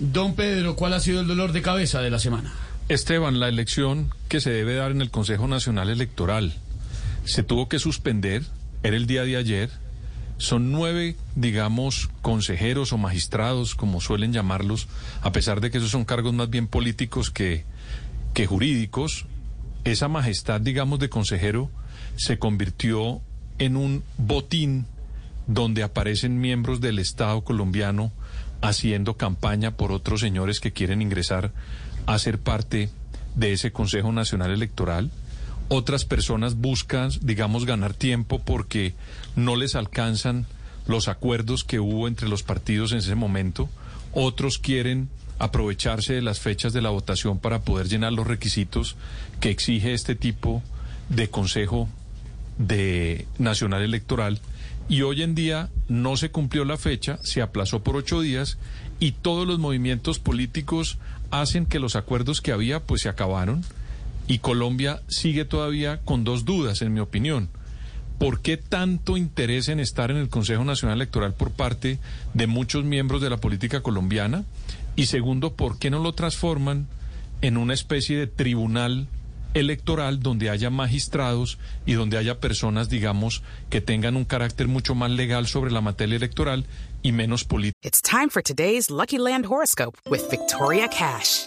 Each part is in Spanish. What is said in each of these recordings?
Don Pedro, ¿cuál ha sido el dolor de cabeza de la semana? Esteban, la elección que se debe dar en el Consejo Nacional Electoral se tuvo que suspender, era el día de ayer. Son nueve, digamos, consejeros o magistrados, como suelen llamarlos, a pesar de que esos son cargos más bien políticos que, que jurídicos. Esa majestad, digamos, de consejero se convirtió en un botín donde aparecen miembros del Estado colombiano haciendo campaña por otros señores que quieren ingresar a ser parte de ese Consejo Nacional Electoral. Otras personas buscan, digamos, ganar tiempo porque no les alcanzan los acuerdos que hubo entre los partidos en ese momento. Otros quieren aprovecharse de las fechas de la votación para poder llenar los requisitos que exige este tipo de Consejo de Nacional Electoral y hoy en día no se cumplió la fecha, se aplazó por ocho días y todos los movimientos políticos hacen que los acuerdos que había pues se acabaron y Colombia sigue todavía con dos dudas, en mi opinión. ¿Por qué tanto interés en estar en el Consejo Nacional Electoral por parte de muchos miembros de la política colombiana? Y segundo, ¿por qué no lo transforman en una especie de tribunal electoral donde haya magistrados y donde haya personas, digamos, que tengan un carácter mucho más legal sobre la materia electoral y menos político. It's time for today's Lucky Land horoscope with Victoria Cash.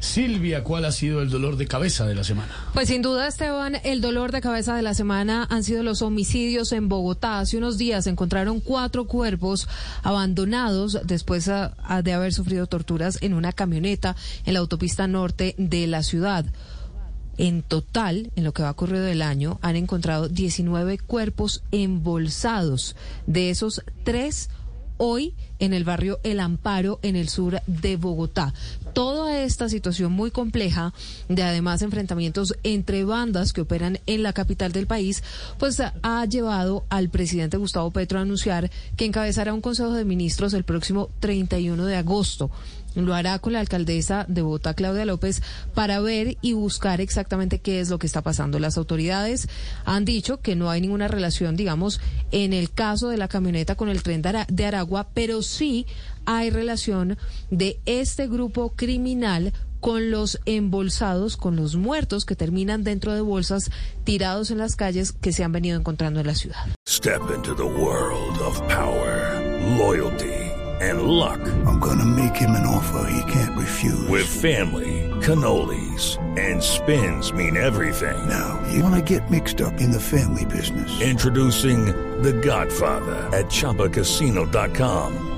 Silvia, ¿cuál ha sido el dolor de cabeza de la semana? Pues sin duda, Esteban, el dolor de cabeza de la semana han sido los homicidios en Bogotá. Hace unos días encontraron cuatro cuerpos abandonados después a- a- de haber sufrido torturas en una camioneta en la autopista norte de la ciudad. En total, en lo que va ocurrido del año, han encontrado 19 cuerpos embolsados. De esos, tres hoy en el barrio El Amparo, en el sur de Bogotá. Toda esta situación muy compleja, de además enfrentamientos entre bandas que operan en la capital del país, pues ha llevado al presidente Gustavo Petro a anunciar que encabezará un consejo de ministros el próximo 31 de agosto. Lo hará con la alcaldesa de Bogotá, Claudia López, para ver y buscar exactamente qué es lo que está pasando. Las autoridades han dicho que no hay ninguna relación, digamos, en el caso de la camioneta con el tren de Ara- de Aragua, pero sí hay relación de este grupo criminal con los embolsados, con los muertos que terminan dentro de bolsas tirados en las calles que se han venido encontrando en la ciudad. Step into the world of power, loyalty, and luck. I'm gonna make him an offer he can't refuse. With family, cannolis, and spins mean everything. Now, you wanna get mixed up in the family business. Introducing The Godfather at ChumbaCasino.com.